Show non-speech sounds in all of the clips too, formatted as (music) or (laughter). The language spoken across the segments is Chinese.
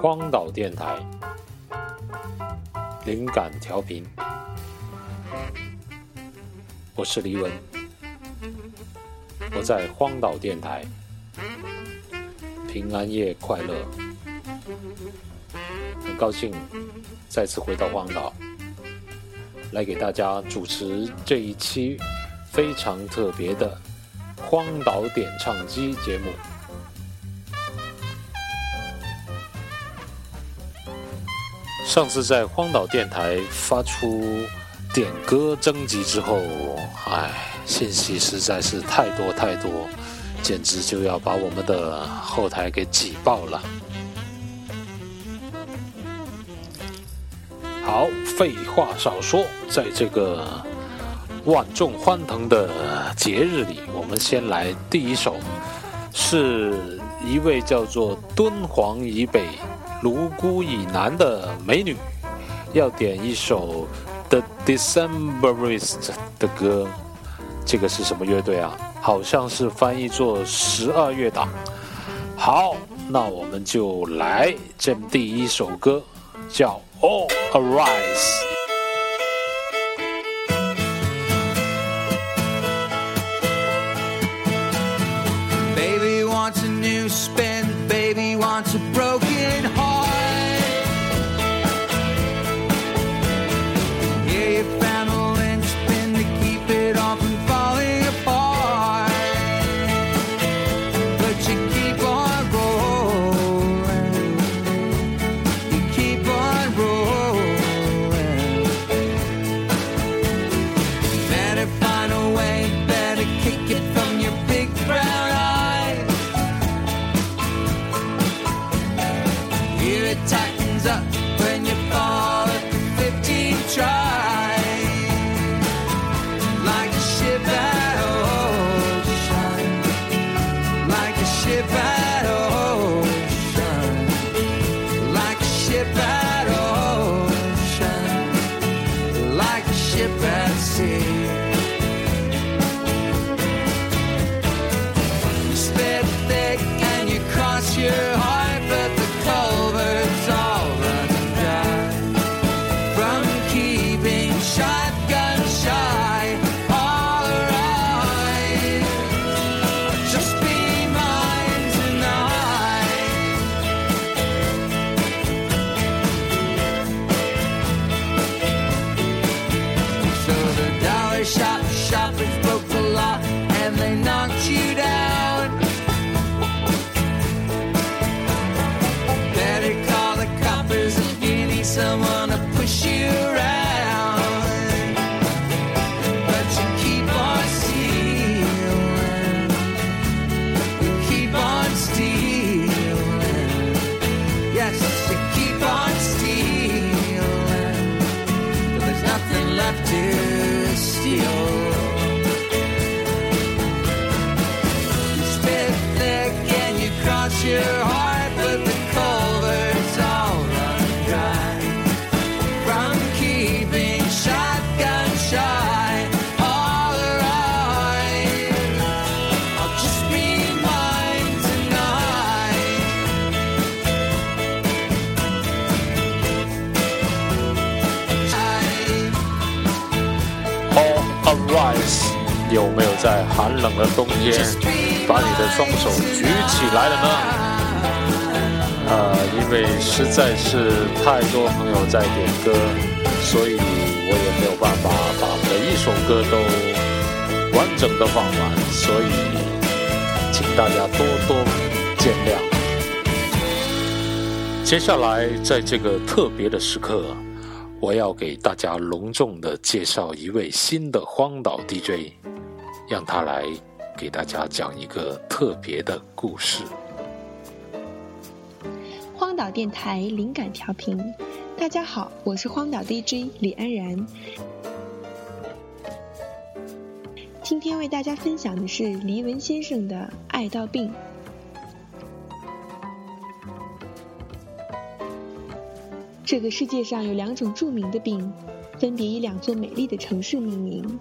荒岛电台，灵感调频。我是黎文，我在荒岛电台。平安夜快乐！很高兴再次回到荒岛，来给大家主持这一期非常特别的《荒岛点唱机》节目。上次在荒岛电台发出点歌征集之后，哎，信息实在是太多太多，简直就要把我们的后台给挤爆了。好，废话少说，在这个万众欢腾的节日里，我们先来第一首，是一位叫做《敦煌以北》。泸沽以南的美女，要点一首 The d e c e m b e r i s t 的歌。这个是什么乐队啊？好像是翻译作十二月党。好，那我们就来这第一首歌，叫 All Arise。有没有在寒冷的冬天把你的双手举起来了呢？呃，因为实在是太多朋友在点歌，所以我也没有办法把每一首歌都完整的放完，所以请大家多多见谅。接下来在这个特别的时刻，我要给大家隆重的介绍一位新的荒岛 DJ。让他来给大家讲一个特别的故事。荒岛电台灵感调频，大家好，我是荒岛 DJ 李安然。今天为大家分享的是黎文先生的《爱到病》。这个世界上有两种著名的病，分别以两座美丽的城市命名。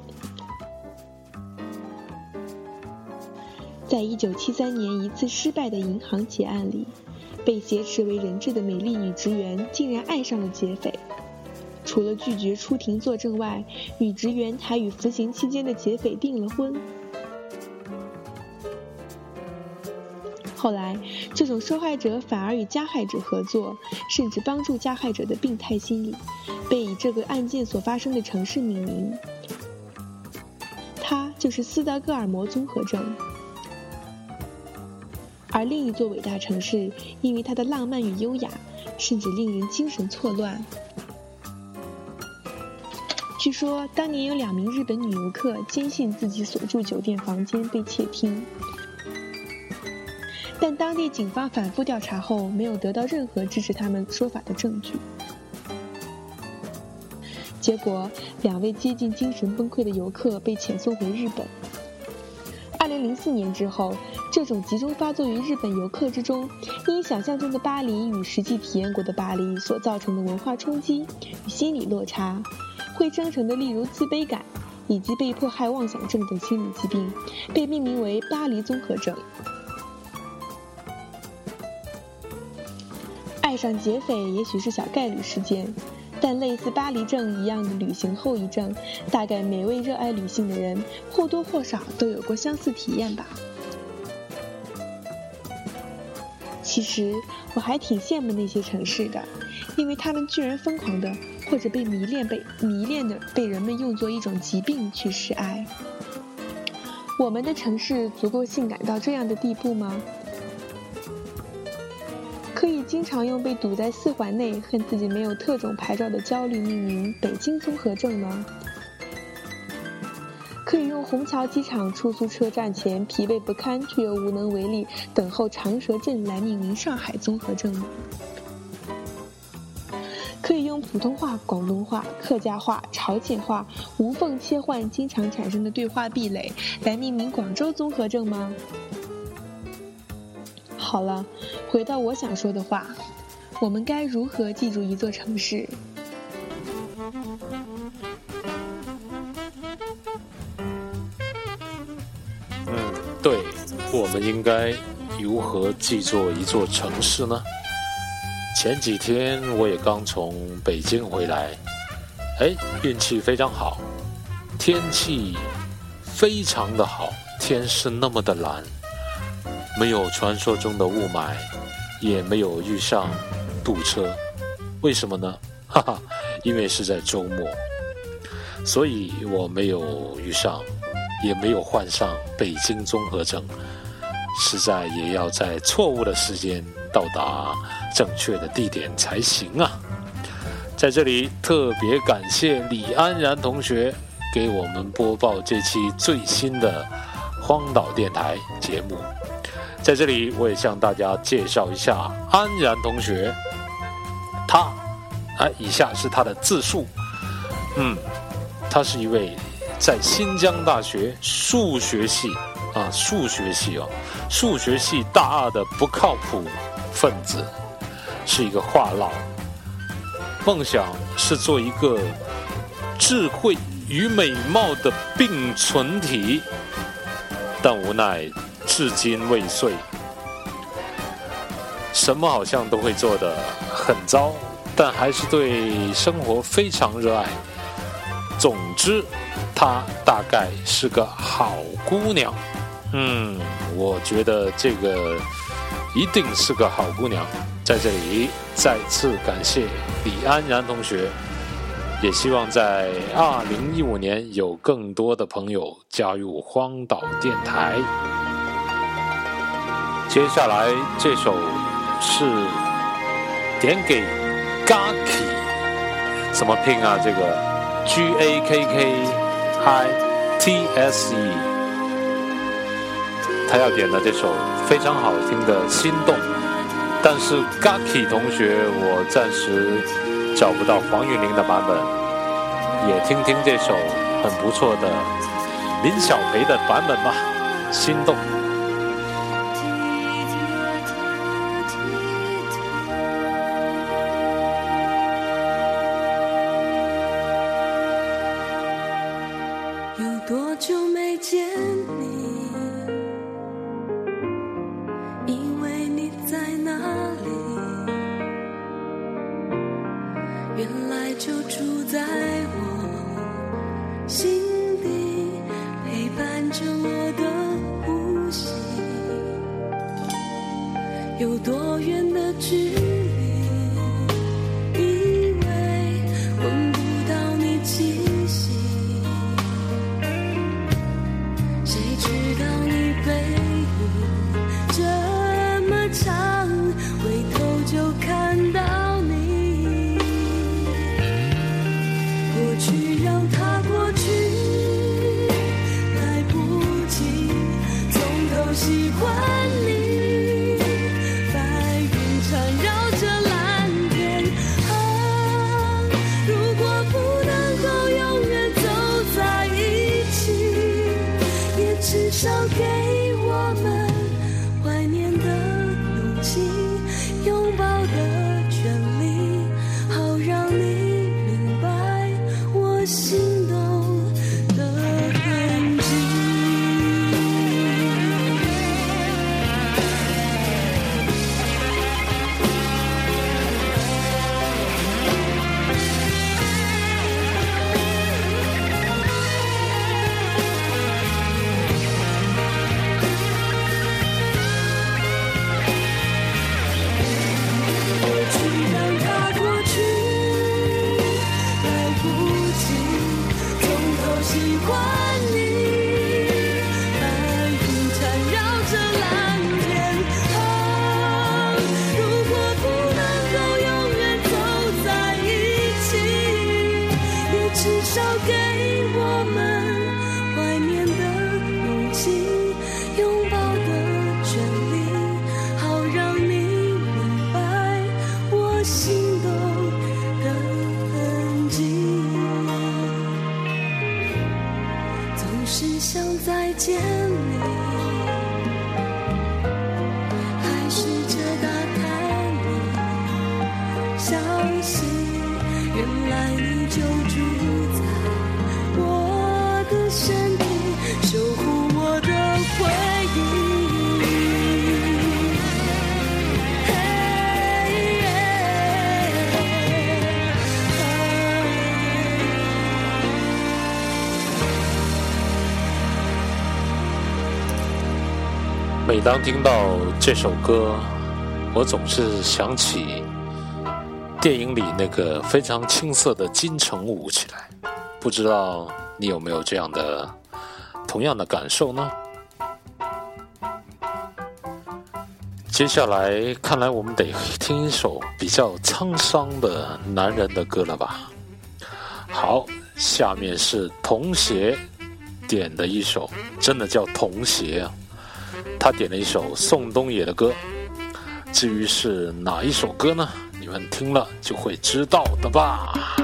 在一九七三年一次失败的银行劫案里，被劫持为人质的美丽女职员竟然爱上了劫匪。除了拒绝出庭作证外，女职员还与服刑期间的劫匪订了婚。后来，这种受害者反而与加害者合作，甚至帮助加害者的病态心理，被以这个案件所发生的城市命名。它就是斯德哥尔摩综合症。而另一座伟大城市，因为它的浪漫与优雅，甚至令人精神错乱。据说当年有两名日本女游客坚信自己所住酒店房间被窃听，但当地警方反复调查后，没有得到任何支持他们说法的证据。结果，两位接近精神崩溃的游客被遣送回日本。零四年之后，这种集中发作于日本游客之中，因想象中的巴黎与实际体验过的巴黎所造成的文化冲击与心理落差，会生成的例如自卑感，以及被迫害妄想症等心理疾病，被命名为“巴黎综合症”。爱上劫匪，也许是小概率事件。但类似巴黎症一样的旅行后遗症，大概每位热爱旅行的人或多或少都有过相似体验吧。其实我还挺羡慕那些城市的，因为他们居然疯狂的或者被迷恋、被迷恋的被人们用作一种疾病去示爱。我们的城市足够性感到这样的地步吗？可以经常用被堵在四环内、恨自己没有特种牌照的焦虑命名“北京综合症”吗？可以用虹桥机场出租车站前疲惫不堪却又无能为力等候长蛇阵来命名“上海综合症”吗？可以用普通话、广东话、客家话、朝鲜话无缝切换经常产生的对话壁垒来命名“广州综合症”吗？好了，回到我想说的话，我们该如何记住一座城市？嗯，对我们应该如何记住一座城市呢？前几天我也刚从北京回来，哎，运气非常好，天气非常的好，天是那么的蓝。没有传说中的雾霾，也没有遇上堵车，为什么呢？哈哈，因为是在周末，所以我没有遇上，也没有患上北京综合症。实在也要在错误的时间到达正确的地点才行啊！在这里特别感谢李安然同学给我们播报这期最新的《荒岛电台》节目。在这里，我也向大家介绍一下安然同学。他，哎，以下是他的自述。嗯，他是一位在新疆大学数学系啊，数学系哦，数学系大二的不靠谱分子，是一个话痨，梦想是做一个智慧与美貌的并存体，但无奈。至今未遂，什么好像都会做的很糟，但还是对生活非常热爱。总之，她大概是个好姑娘。嗯，我觉得这个一定是个好姑娘。在这里再次感谢李安然同学，也希望在二零一五年有更多的朋友加入荒岛电台。接下来这首是点给 g a k i 怎么拼啊？这个 G A K K I T S E，他要点的这首非常好听的《心动》，但是 g a k i 同学我暂时找不到黄韵玲的版本，也听听这首很不错的林小培的版本吧，《心动》。心动的痕迹，总是想再见。当听到这首歌，我总是想起电影里那个非常青涩的金城武起来。不知道你有没有这样的同样的感受呢？接下来看来，我们得听一首比较沧桑的男人的歌了吧？好，下面是童鞋点的一首，真的叫童鞋啊。他点了一首宋冬野的歌，至于是哪一首歌呢？你们听了就会知道的吧。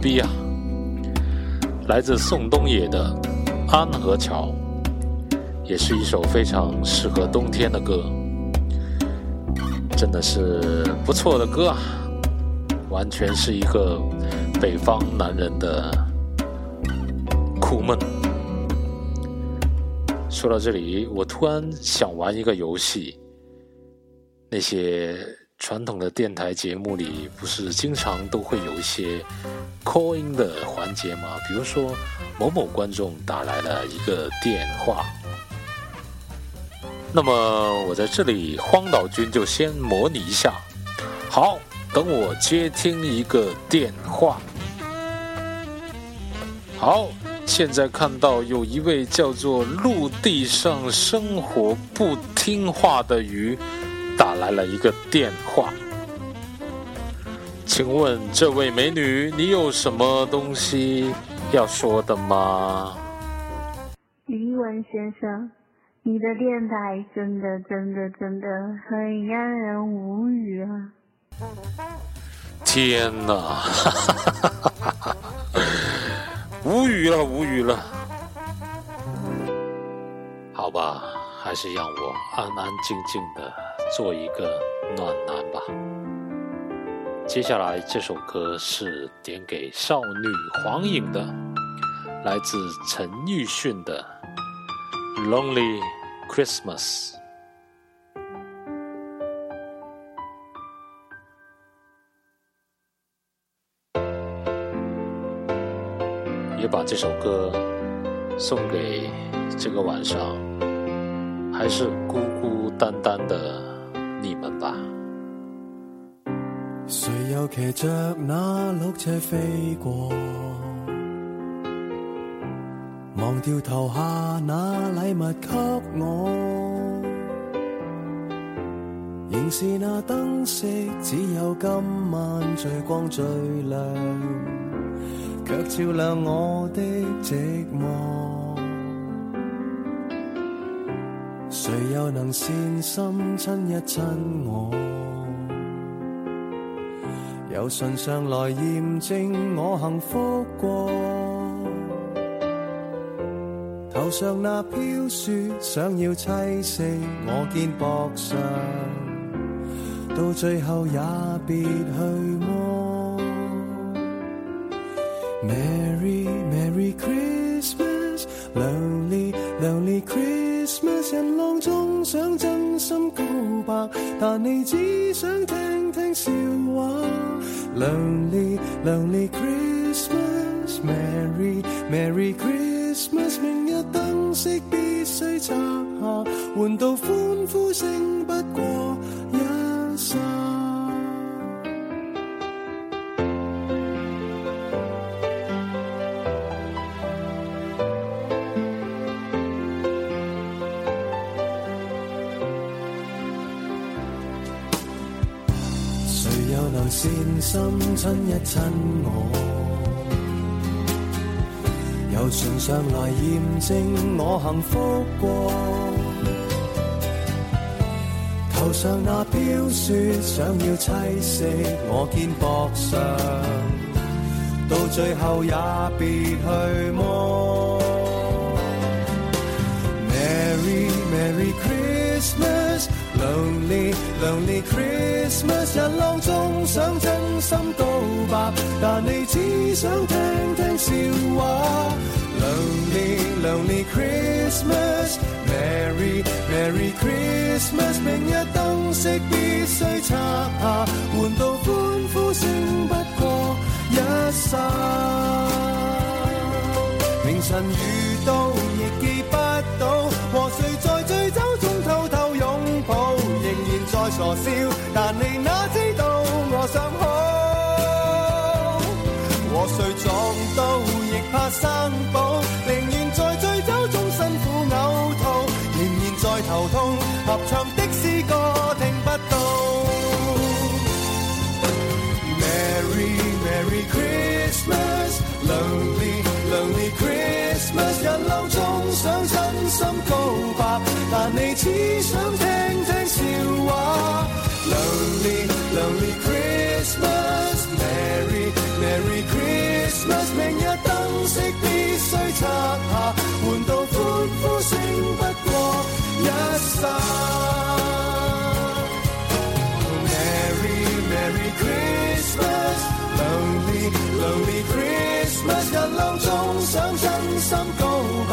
逼啊！来自宋冬野的《安河桥》，也是一首非常适合冬天的歌，真的是不错的歌啊！完全是一个北方男人的苦闷。说到这里，我突然想玩一个游戏，那些……传统的电台节目里，不是经常都会有一些 calling 的环节吗？比如说，某某观众打来了一个电话。那么，我在这里，荒岛君就先模拟一下。好，等我接听一个电话。好，现在看到有一位叫做陆地上生活不听话的鱼。打来了一个电话，请问这位美女，你有什么东西要说的吗？李文先生，你的电台真的真的真的很让人无语啊！天哪，无语了，无语了。好吧，还是让我安安静静的。做一个暖男吧。接下来这首歌是点给少女黄颖的，来自陈奕迅的《Lonely Christmas》，也把这首歌送给这个晚上还是孤孤单单的。你们吧。谁又骑着那绿车飞过？忘掉投下那礼物给我。仍是那灯色，只有今晚最光最亮，却照亮我的寂寞。谁又能善心亲一亲我？有信上来验证我幸福过。头上那飘雪想要砌碎我肩膊上，到最后也别去摸。但你只想听听笑话，Lonely Lonely Christmas，Merry Merry Christmas，明日灯饰必须拆下，换到欢呼声不过。亲一亲我，由唇上来验证我幸福过。头上那飘雪想要栖息我肩膊上，到最后也别去摸。Merry Merry Christmas。Lonely Christmas，人浪中想真心告白，但你只想听听笑话。Lonely Lonely Christmas，Merry Merry Christmas，明日灯色必须拆下，换到欢呼声不过一刹。凌晨。我笑，但你哪知道我想哭。和谁撞到亦怕生保，宁愿在醉酒中辛苦呕吐，仍然在头痛。合唱的诗歌听不到。Merry Merry Christmas，Lonely Lonely Christmas，人流中想真心告白。但你只想听听笑话。Lonely Lonely Christmas，Merry Merry Christmas。明日灯饰必须拆下，换到欢呼声不过一刹。Merry Merry Christmas，Lonely Lonely Christmas。人浪中想真心告白。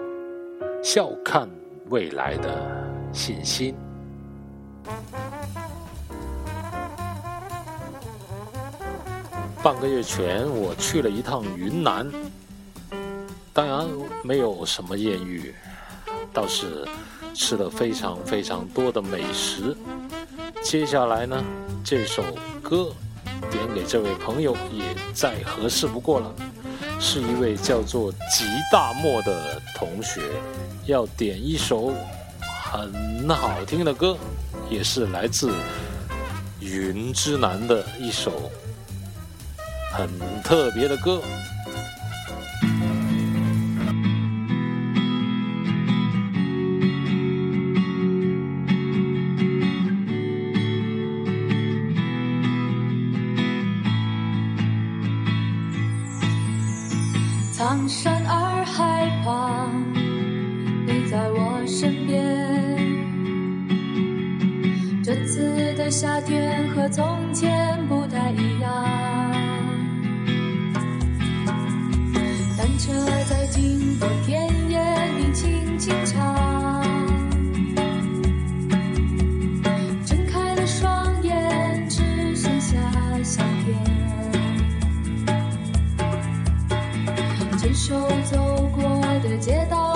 笑看未来的信心。半个月前，我去了一趟云南，当然没有什么艳遇，倒是吃了非常非常多的美食。接下来呢，这首歌点给这位朋友也再合适不过了。是一位叫做吉大漠的同学，要点一首很好听的歌，也是来自云之南的一首很特别的歌。牵手走过的街道。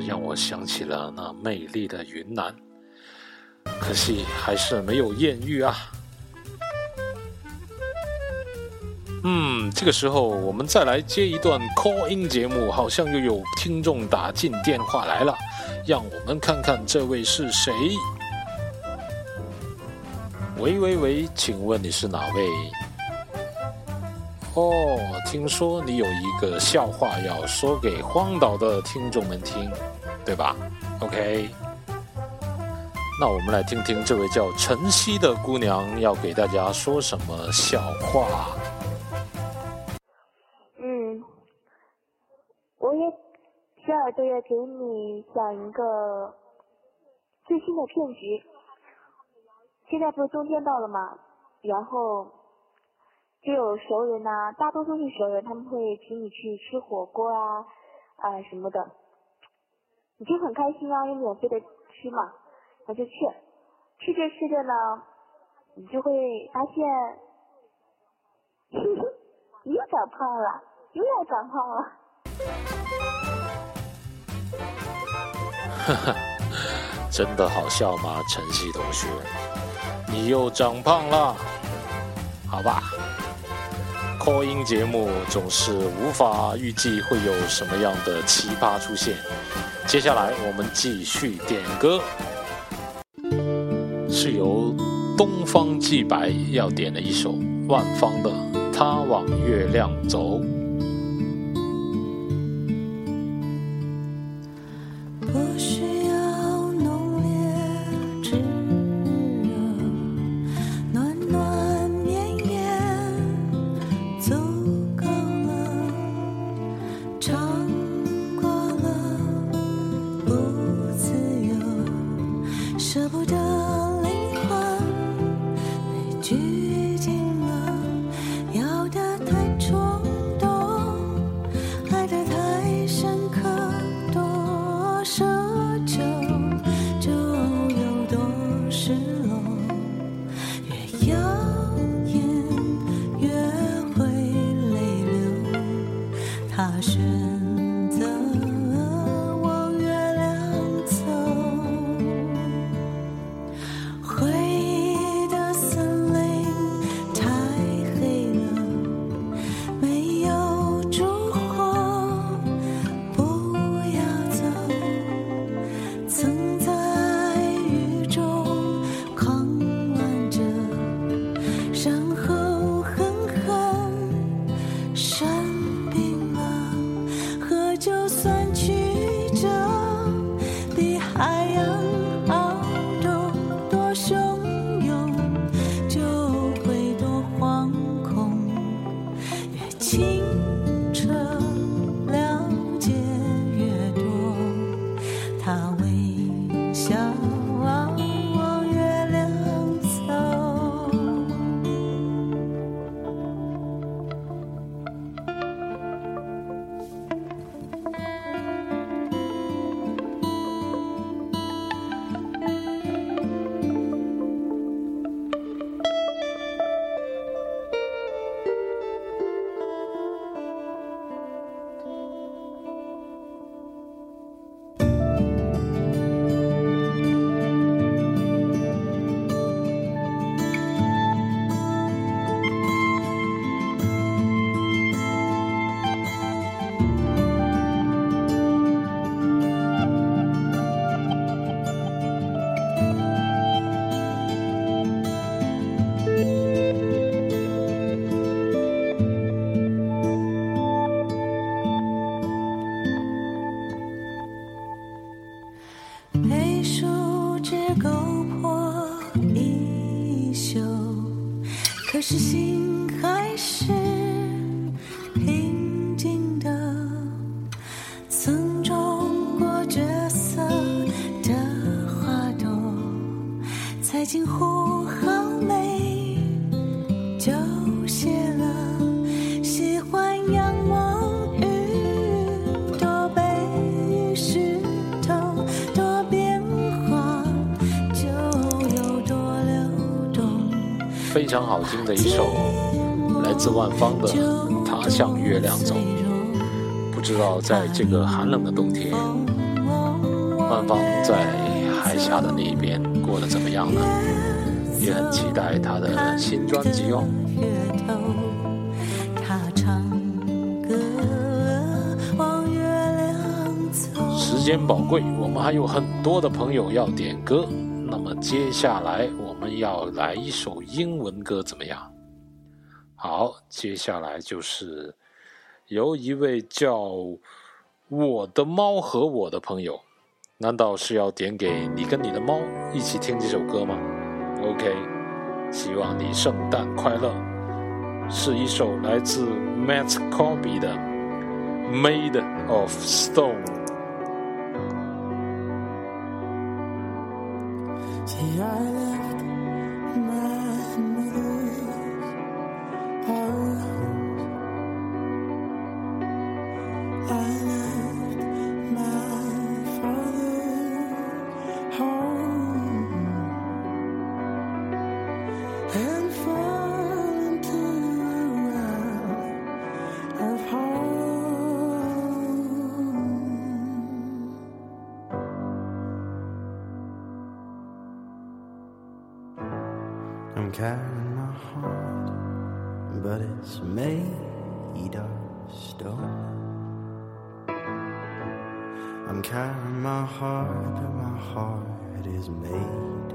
让我想起了那美丽的云南，可惜还是没有艳遇啊。嗯，这个时候我们再来接一段 call in 节目，好像又有听众打进电话来了，让我们看看这位是谁。喂喂喂，请问你是哪位？哦，听说你有一个笑话要说给荒岛的听众们听。对吧？OK，那我们来听听这位叫晨曦的姑娘要给大家说什么笑话。嗯，我也，下个月给你讲一个最新的骗局。现在不是冬天到了吗？然后，就有熟人呐，大多数是熟人，他们会请你去吃火锅啊，啊什么的。你就很开心啊，有免费的吃嘛，那就去，吃着吃着呢，你就会发现，你 (laughs) 又长胖了，又要长胖了。哈哈，真的好笑吗，晨曦同学？你又长胖了，好吧？播音节目总是无法预计会有什么样的奇葩出现。接下来我们继续点歌，是由东方既白要点的一首万芳的《他往月亮走》。非常好听的一首，来自万芳的《他向月亮走》。不知道在这个寒冷的冬天，万芳在海峡的那一边过得怎么样呢？也很期待她的新专辑哦。时间宝贵，我们还有很多的朋友要点歌，那么接下来我。要来一首英文歌，怎么样？好，接下来就是由一位叫我的猫和我的朋友，难道是要点给你跟你的猫一起听这首歌吗？OK，希望你圣诞快乐。是一首来自 Matt Corby 的《Made of Stone》。I'm carrying my heart, but my heart is made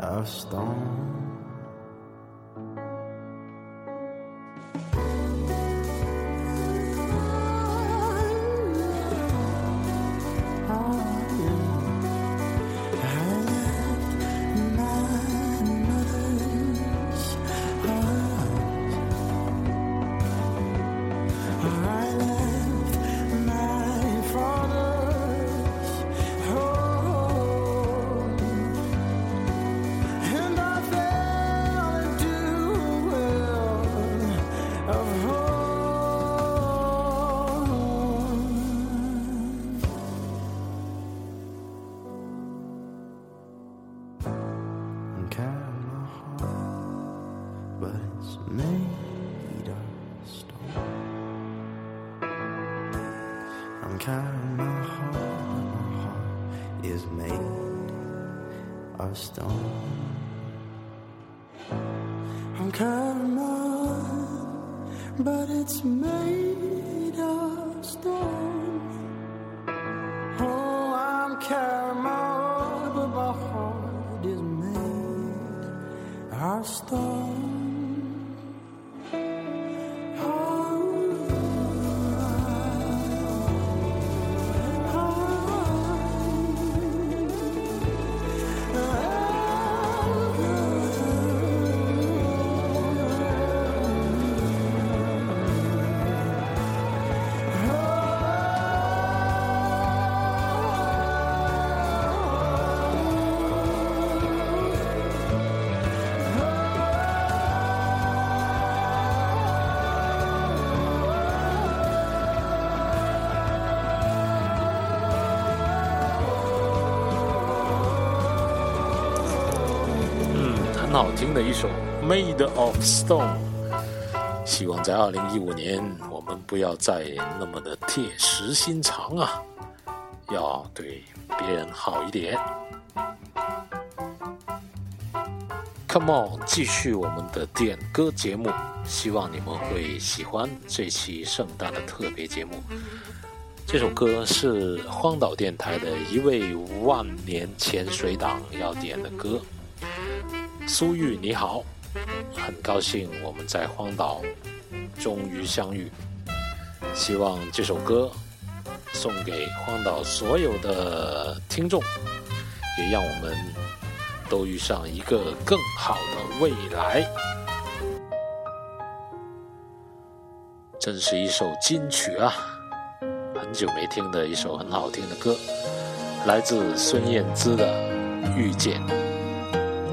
of stone. 好听的一首《Made of Stone》，希望在二零一五年我们不要再那么的铁石心肠啊，要对别人好一点。Come on，继续我们的点歌节目，希望你们会喜欢这期圣诞的特别节目。这首歌是荒岛电台的一位万年潜水党要点的歌。苏玉，你好，很高兴我们在荒岛终于相遇。希望这首歌送给荒岛所有的听众，也让我们都遇上一个更好的未来。真是一首金曲啊！很久没听的一首很好听的歌，来自孙燕姿的《遇见》。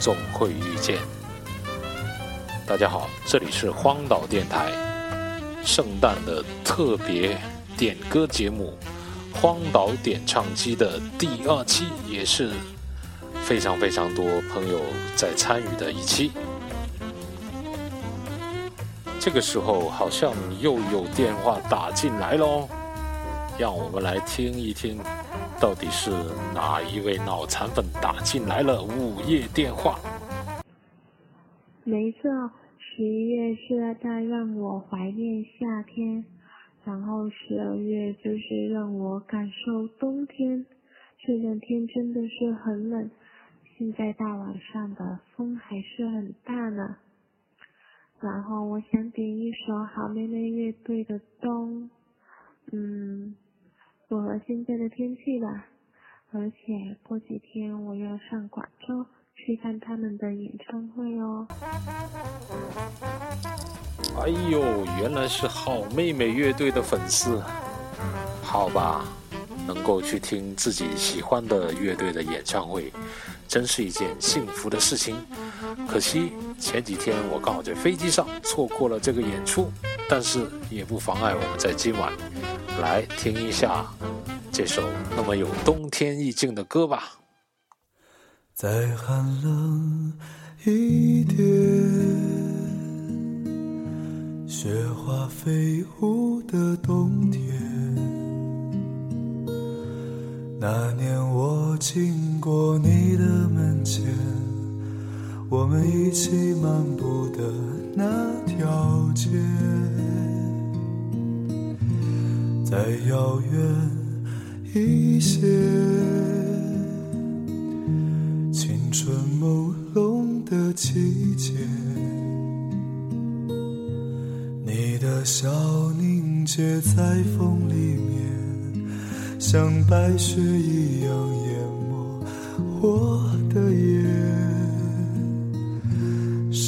总会遇见。大家好，这里是荒岛电台，圣诞的特别点歌节目，《荒岛点唱机》的第二期，也是非常非常多朋友在参与的一期。这个时候好像又有电话打进来喽，让我们来听一听。到底是哪一位脑残粉打进来了午夜电话？没错，十一月是在让我怀念夏天，然后十二月就是让我感受冬天。这两天真的是很冷，现在大晚上的风还是很大呢。然后我想点一首好妹妹乐队的《冬》，嗯。符合现在的天气了，而且过几天我要上广州去看他们的演唱会哦。哎呦，原来是好妹妹乐队的粉丝，好吧，能够去听自己喜欢的乐队的演唱会，真是一件幸福的事情。可惜前几天我刚好在飞机上错过了这个演出。但是也不妨碍我们在今晚来听一下这首那么有冬天意境的歌吧。再寒冷一点，雪花飞舞的冬天，那年我经过你的门前，我们一起漫步的。那条街，再遥远一些。青春朦胧的季节，你的笑凝结在风里面，像白雪一样淹没我的眼。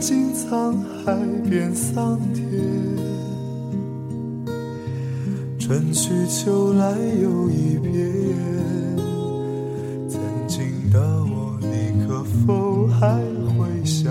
尽沧海变桑田，春去秋来又一遍。曾经的我，你可否还会想？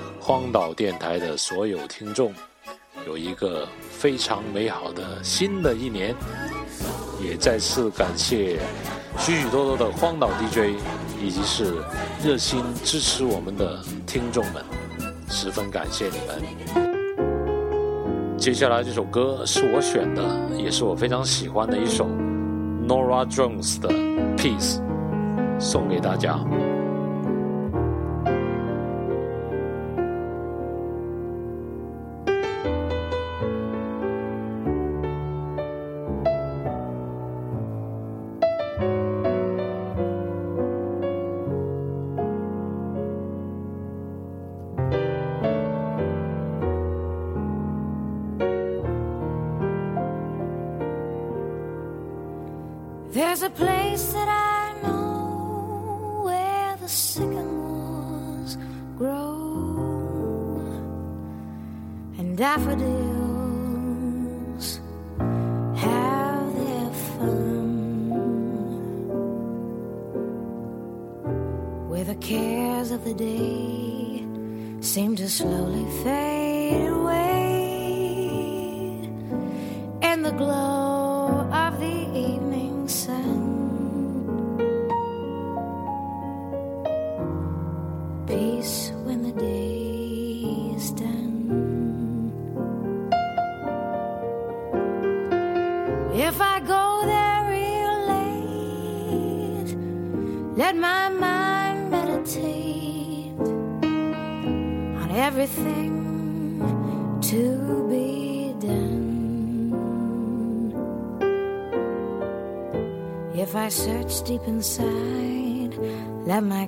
荒岛电台的所有听众，有一个非常美好的新的一年。也再次感谢许许多多的荒岛 DJ，以及是热心支持我们的听众们，十分感谢你们。接下来这首歌是我选的，也是我非常喜欢的一首 Norah Jones 的《Peace》，送给大家。There's a place that I know where the sycamores grow and daffodils have their fun, where the cares of the day seem to slowly fade away, and the glow deep inside. Let my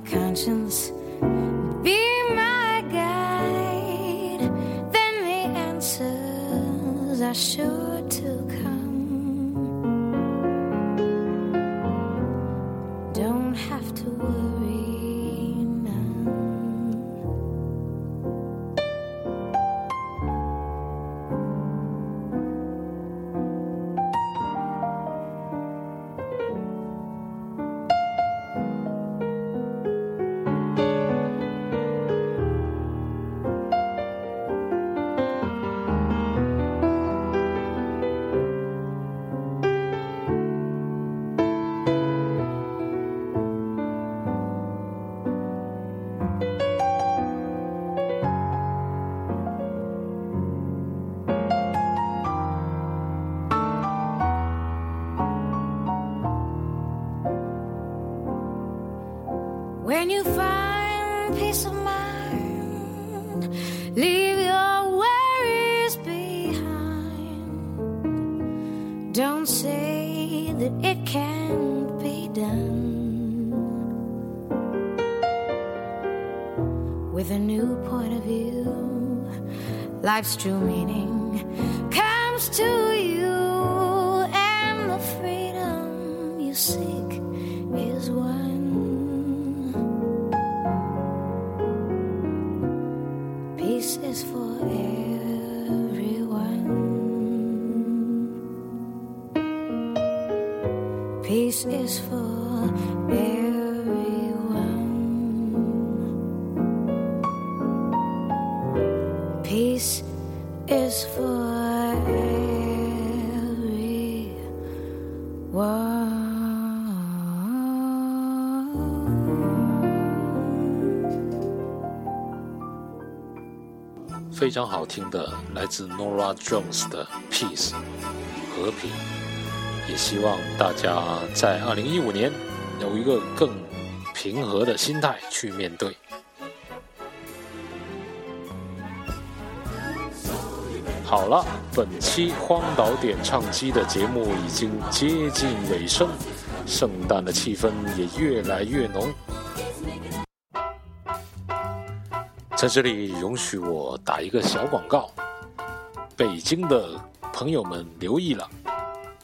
life's true meaning. 常好听的来自 Norah Jones 的《Peace》，和平，也希望大家在二零一五年有一个更平和的心态去面对。好了，本期《荒岛点唱机》的节目已经接近尾声，圣诞的气氛也越来越浓。在这里，允许我打一个小广告：北京的朋友们留意了，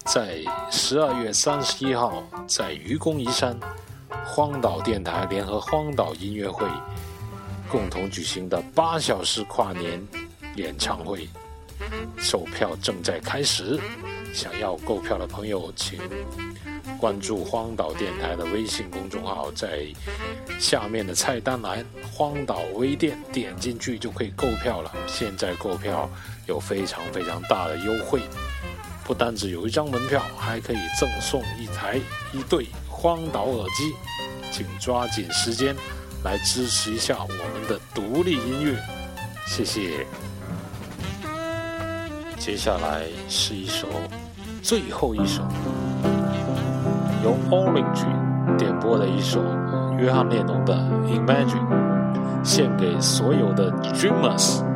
在十二月三十一号，在愚公移山荒岛电台联合荒岛音乐会共同举行的八小时跨年演唱会，售票正在开始。想要购票的朋友，请。关注荒岛电台的微信公众号，在下面的菜单栏“荒岛微店”点进去就可以购票了。现在购票有非常非常大的优惠，不单只有一张门票，还可以赠送一台一对荒岛耳机。请抓紧时间来支持一下我们的独立音乐，谢谢。接下来是一首，最后一首。由 Orange 点播的一首约翰列侬的《Imagine》，献给所有的 Dreamers。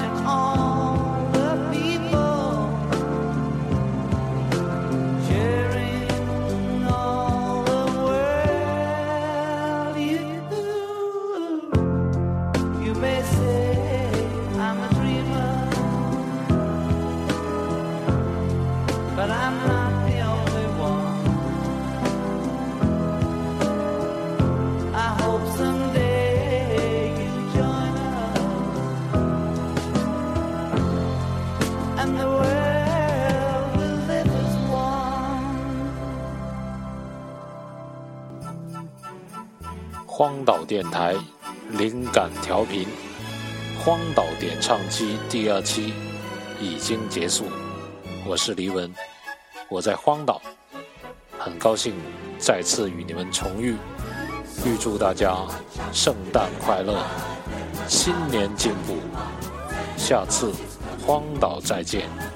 And all. 电台灵感调频，荒岛点唱机第二期已经结束。我是黎文，我在荒岛，很高兴再次与你们重遇。预祝大家圣诞快乐，新年进步。下次荒岛再见。